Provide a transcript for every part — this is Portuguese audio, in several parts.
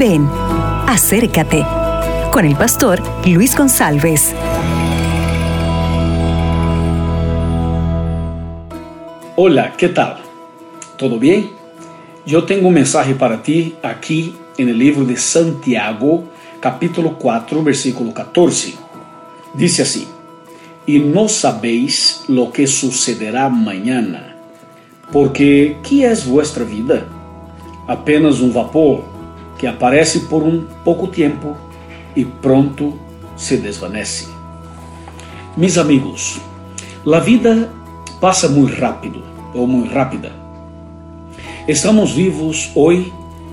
Ven, acércate con el pastor Luis González. Hola, ¿qué tal? ¿Todo bien? Yo tengo un mensaje para ti aquí en el libro de Santiago, capítulo 4, versículo 14. Dice así, y no sabéis lo que sucederá mañana, porque ¿qué es vuestra vida? Apenas un vapor que aparece por um pouco tempo e pronto se desvanece. Mis amigos, a vida passa muito rápido ou muito rápida. Estamos vivos hoje,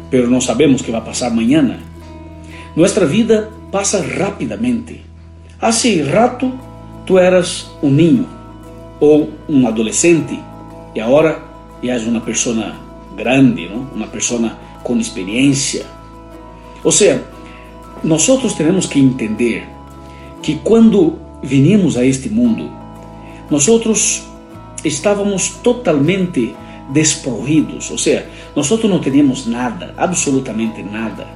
pero não sabemos que vai passar amanhã. Nossa vida passa rapidamente. Hace rato tu eras um ninho ou um adolescente e agora és uma pessoa grande, não? uma pessoa com experiência. Ou seja, nós temos que entender que quando vinimos a este mundo, nós estávamos totalmente desprovidos, ou seja, nós não teníamos nada, absolutamente nada.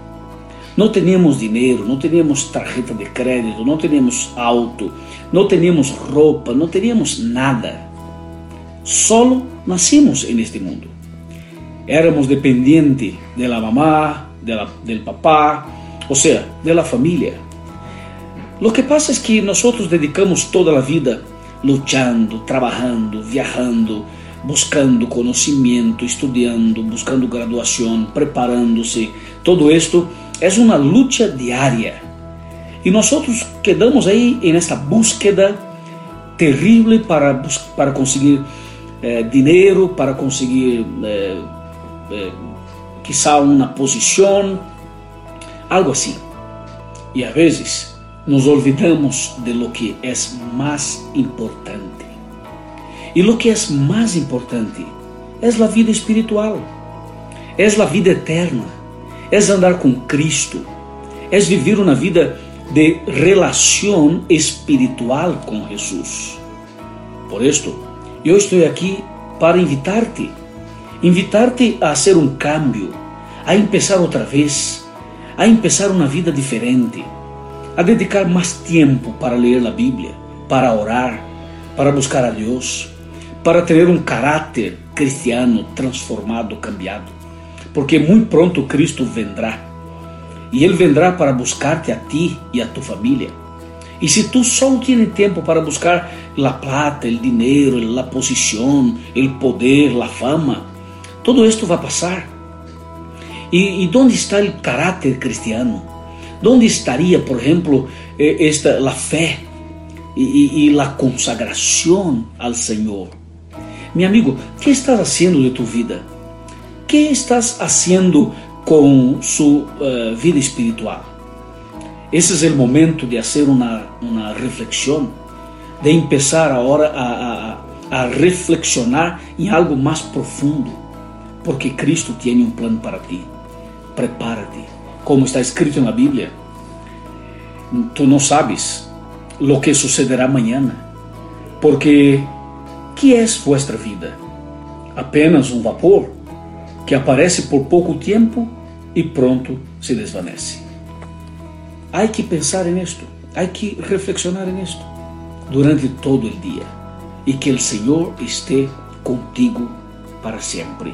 Não teníamos dinheiro, não teníamos tarjeta de crédito, não teníamos auto, não teníamos roupa, não teníamos nada. Solo nascimos neste mundo. Éramos dependientes de la mamá, de la, del papá, ou seja, de la familia. Lo que pasa es que nosotros dedicamos toda la vida luchando, trabajando, viajando, buscando conocimiento, estudiando, buscando graduación, preparándose. Todo esto es una lucha diaria. Y nosotros quedamos ahí en esta búsqueda terrible para, para conseguir eh, dinero, para conseguir eh, eh, quizá uma posição, algo assim. E às vezes nos olvidamos de lo que é mais importante. E lo que é mais importante é a vida espiritual, é a vida eterna, é andar com Cristo, é viver uma vida de relação espiritual com Jesus. Por isto, eu estou aqui para invitar-te invitar-te a hacer um cambio, a empezar outra vez, a empezar uma vida diferente, a dedicar mais tempo para ler a Bíblia, para orar, para buscar a Deus, para ter um caráter cristiano transformado, cambiado, porque muito pronto Cristo vendrá e Ele vendrá para buscar-te a ti e a tu família. E se tu só tienes tempo para buscar a plata, o dinheiro, a posição, o poder, a fama, Todo esto va a pasar. ¿Y, y dónde está el carácter cristiano? ¿Dónde estaría, por ejemplo, eh, esta, la fe y, y, y la consagración al Señor? Mi amigo, ¿qué estás haciendo de tu vida? ¿Qué estás haciendo con su uh, vida espiritual? Esse é o momento de fazer uma, uma reflexão, de empezar agora a, a, a reflexionar em algo mais profundo porque Cristo tem um plano para ti. Prepárate. Como está escrito na Bíblia, tu não sabes lo que sucederá amanhã, porque que é vuestra vida? Apenas um vapor que aparece por pouco tempo e pronto se desvanece. Há que pensar nisto, há que reflexionar nisto durante todo o dia e que o Senhor esteja contigo para sempre.